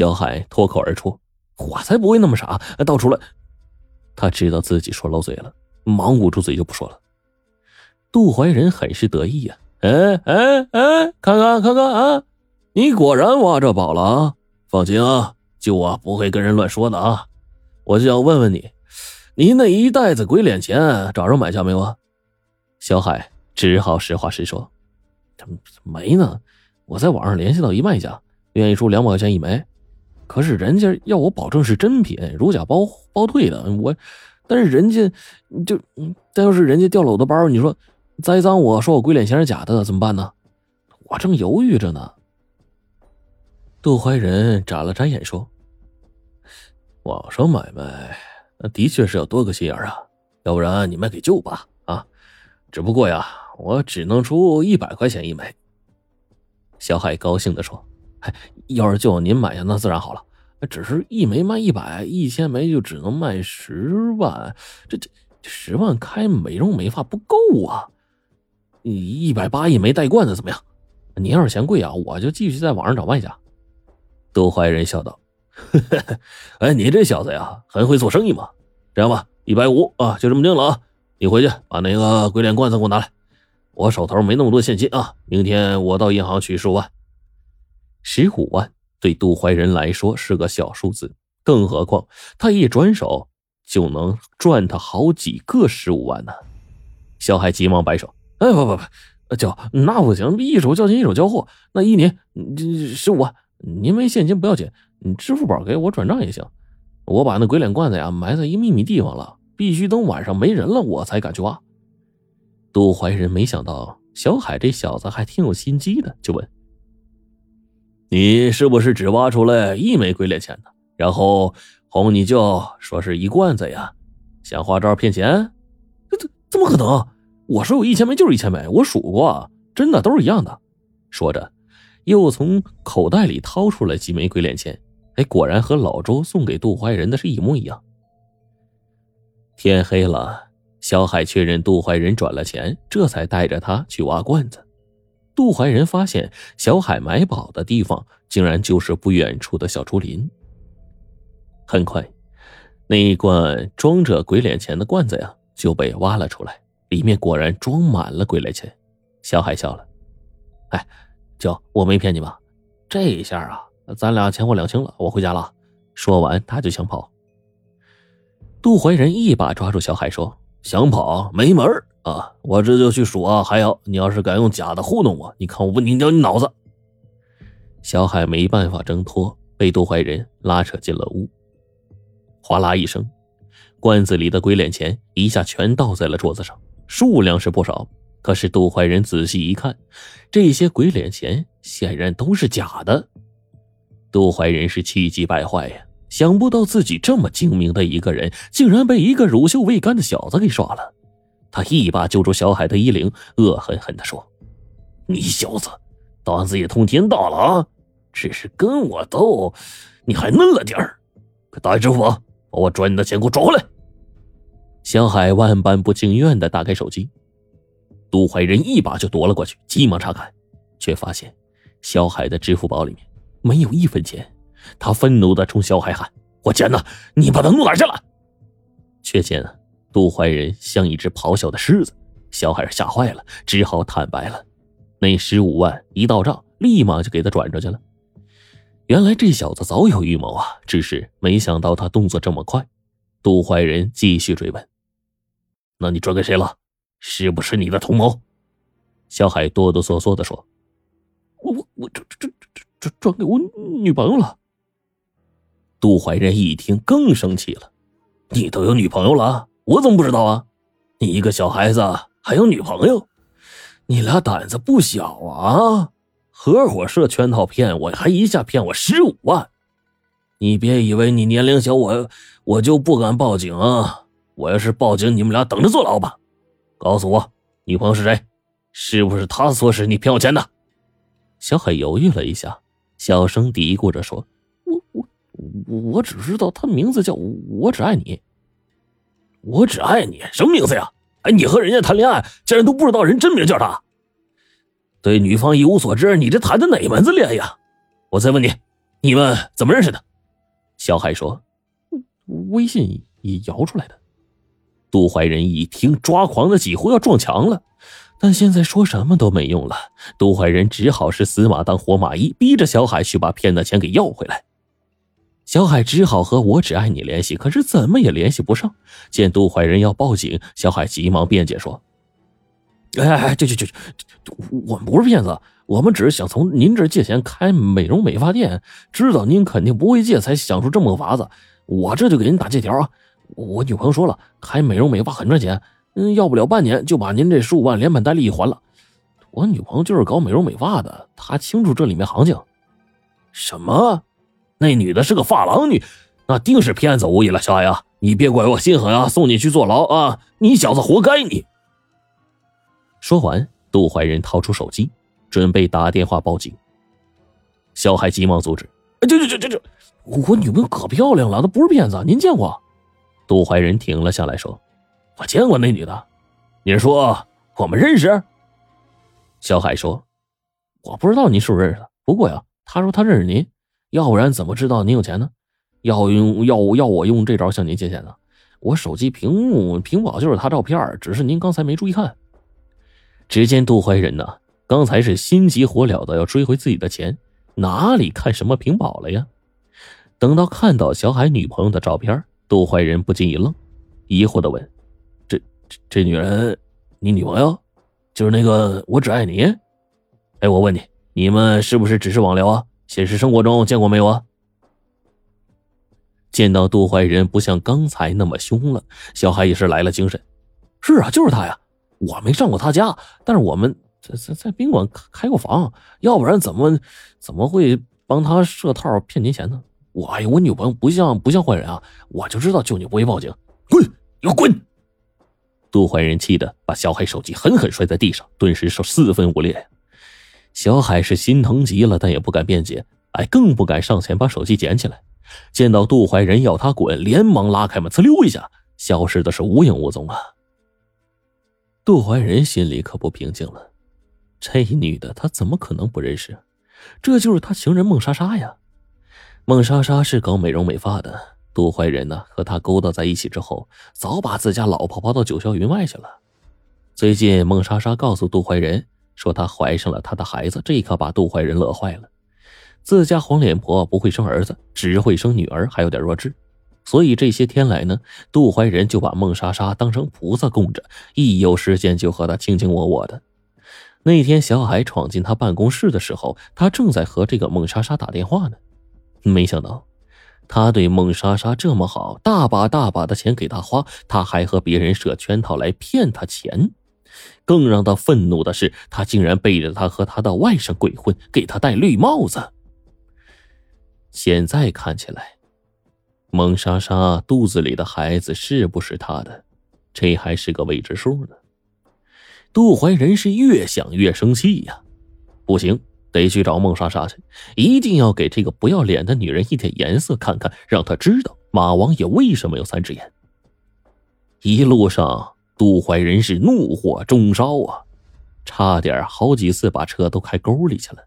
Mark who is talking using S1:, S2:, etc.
S1: 小海脱口而出：“我才不会那么傻，到处乱。”他知道自己说漏嘴了，忙捂住嘴就不说了。杜怀仁很是得意呀：“哎哎哎，看看看看啊，你果然挖着宝了啊！放心啊，就我不会跟人乱说的啊。我就要问问你，你那一袋子鬼脸钱找着买家没有啊？”小海只好实话实说：“没呢，我在网上联系到一卖家，愿意出两百块钱一枚，可是人家要我保证是真品，如假包包退的。我，但是人家就，但要是人家掉了我的包，你说？”栽赃我说我鬼脸钱是假的，怎么办呢？我正犹豫着呢。杜怀仁眨了眨眼说：“网上买卖那的确是要多个心眼啊，要不然你卖给舅吧啊？只不过呀，我只能出一百块钱一枚。”小海高兴的说：“，要是就您买下，那自然好了。只是一枚卖一百，一千枚就只能卖十万，这这十万开美容美发不够啊。”你一百八一枚带罐子怎么样？您要是嫌贵啊，我就继续在网上找卖家。杜怀仁笑道：“ 哎，你这小子呀，很会做生意嘛。这样吧，一百五啊，就这么定了啊。你回去把那个鬼脸罐子给我拿来，我手头没那么多现金啊。明天我到银行取十五万。十五万对杜怀仁来说是个小数字，更何况他一转手就能赚他好几个十五万呢。”小海急忙摆手。哎不不不，叫那不行，一手交钱一手交货。那一年这十五万，您没现金不要紧，你支付宝给我转账也行。我把那鬼脸罐子呀埋在一秘密地方了，必须等晚上没人了我才敢去挖。杜怀仁没想到小海这小子还挺有心机的，就问：“你是不是只挖出来一枚鬼脸钱呢？然后哄你舅说是一罐子呀？想花招骗钱？这这怎么可能？”我说有一千枚就是一千枚，我数过，真的都是一样的。说着，又从口袋里掏出了几枚鬼脸钱。哎，果然和老周送给杜怀仁的是一模一样。天黑了，小海确认杜怀仁转了钱，这才带着他去挖罐子。杜怀仁发现小海买宝的地方，竟然就是不远处的小竹林。很快，那一罐装着鬼脸钱的罐子呀，就被挖了出来。里面果然装满了鬼脸钱，小海笑了，哎，舅，我没骗你吧？这一下啊，咱俩钱货两清了。我回家了。说完，他就想跑。杜怀仁一把抓住小海，说：“想跑没门啊！我这就去数啊！还有，你要是敢用假的糊弄我，你看我不拧掉你脑子！”小海没办法挣脱，被杜怀仁拉扯进了屋。哗啦一声，罐子里的鬼脸钱一下全倒在了桌子上。数量是不少，可是杜怀仁仔细一看，这些鬼脸钱显然都是假的。杜怀仁是气急败坏呀，想不到自己这么精明的一个人，竟然被一个乳臭未干的小子给耍了。他一把揪住小海的衣领，恶狠狠地说：“你小子胆子也通天大了啊！只是跟我斗，你还嫩了点儿。快打开支付宝，把我转你的钱给我转回来。”小海万般不情愿的打开手机，杜怀仁一把就夺了过去，急忙查看，却发现小海的支付宝里面没有一分钱。他愤怒的冲小海喊：“我钱呢？你把它弄哪去了？”却见杜怀仁像一只咆哮的狮子，小海吓坏了，只好坦白了。那十五万一到账，立马就给他转出去了。原来这小子早有预谋啊，只是没想到他动作这么快。杜怀仁继续追问。那你转给谁了？是不是你的同谋？小海哆哆嗦嗦的说：“我我我这这这这转给我女朋友了。”杜怀仁一听更生气了：“你都有女朋友了，我怎么不知道啊？你一个小孩子还有女朋友，你俩胆子不小啊！合伙设圈套骗我，还一下骗我十五万！你别以为你年龄小，我我就不敢报警啊！”我要是报警，你们俩等着坐牢吧！告诉我，女朋友是谁？是不是她唆使你骗我钱的？小海犹豫了一下，小声嘀咕着说：“我我我只知道她名字叫我只爱你。我只爱你，什么名字呀？哎，你和人家谈恋爱，竟然都不知道人真名叫啥？对女方一无所知，你这谈的哪门子恋爱呀？我再问你，你们怎么认识的？小海说：“微信也摇出来的。”杜怀仁一听，抓狂的几乎要撞墙了。但现在说什么都没用了，杜怀仁只好是死马当活马医，逼着小海去把骗的钱给要回来。小海只好和我只爱你联系，可是怎么也联系不上。见杜怀仁要报警，小海急忙辩解说：“哎哎，这这这，我们不是骗子，我们只是想从您这借钱开美容美发店，知道您肯定不会借，才想出这么个法子。我这就给您打借条啊！我女朋友说了，开美容美发很赚钱。”嗯，要不了半年就把您这十五万连本带利还了。我女朋友就是搞美容美发的，她清楚这里面行情。什么？那女的是个发廊女，那定是骗子无疑了。小海啊，你别怪我心狠啊，送你去坐牢啊！你小子活该你。说完，杜怀仁掏出手机，准备打电话报警。小海急忙阻止：“这这这这这，我女朋友可漂亮了，她不是骗子，您见过？”杜怀仁停了下来说。我见过那女的，你说我们认识？小海说：“我不知道你是不是认识她，不过呀，她说她认识您，要不然怎么知道您有钱呢？要用要要我用这招向您借钱呢？我手机屏幕屏保就是他照片，只是您刚才没注意看。”只见杜怀仁呢，刚才是心急火燎的要追回自己的钱，哪里看什么屏保了呀？等到看到小海女朋友的照片，杜怀仁不禁一愣，疑惑的问。这这这女人，你女朋友，就是那个我只爱你。哎，我问你，你们是不是只是网聊啊？现实生活中见过没有啊？见到杜怀仁不像刚才那么凶了，小海也是来了精神。是啊，就是他呀。我没上过他家，但是我们在在在宾馆开过房，要不然怎么怎么会帮他设套骗您钱呢？我哎，我女朋友不像不像坏人啊，我就知道救你不会报警。滚，给我滚！杜怀仁气得把小海手机狠狠摔在地上，顿时是四分五裂。小海是心疼极了，但也不敢辩解，哎，更不敢上前把手机捡起来。见到杜怀仁要他滚，连忙拉开门，呲溜一下，消失的是无影无踪啊。杜怀仁心里可不平静了，这女的他怎么可能不认识？这就是他情人孟莎莎呀。孟莎莎是搞美容美发的。杜怀仁呢，和他勾搭在一起之后，早把自家老婆抛到九霄云外去了。最近，孟莎莎告诉杜怀仁说她怀上了他的孩子，这可把杜怀仁乐坏了。自家黄脸婆不会生儿子，只会生女儿，还有点弱智。所以这些天来呢，杜怀仁就把孟莎莎当成菩萨供着，一有时间就和她卿卿我我的。那天小海闯进他办公室的时候，他正在和这个孟莎莎打电话呢，没想到。他对孟莎莎这么好，大把大把的钱给他花，他还和别人设圈套来骗他钱。更让他愤怒的是，他竟然背着他和他的外甥鬼混，给他戴绿帽子。现在看起来，孟莎莎肚子里的孩子是不是他的，这还是个未知数呢。杜怀仁是越想越生气呀，不行。得去找孟莎莎去，一定要给这个不要脸的女人一点颜色看看，让她知道马王爷为什么有三只眼。一路上，杜怀仁是怒火中烧啊，差点好几次把车都开沟里去了。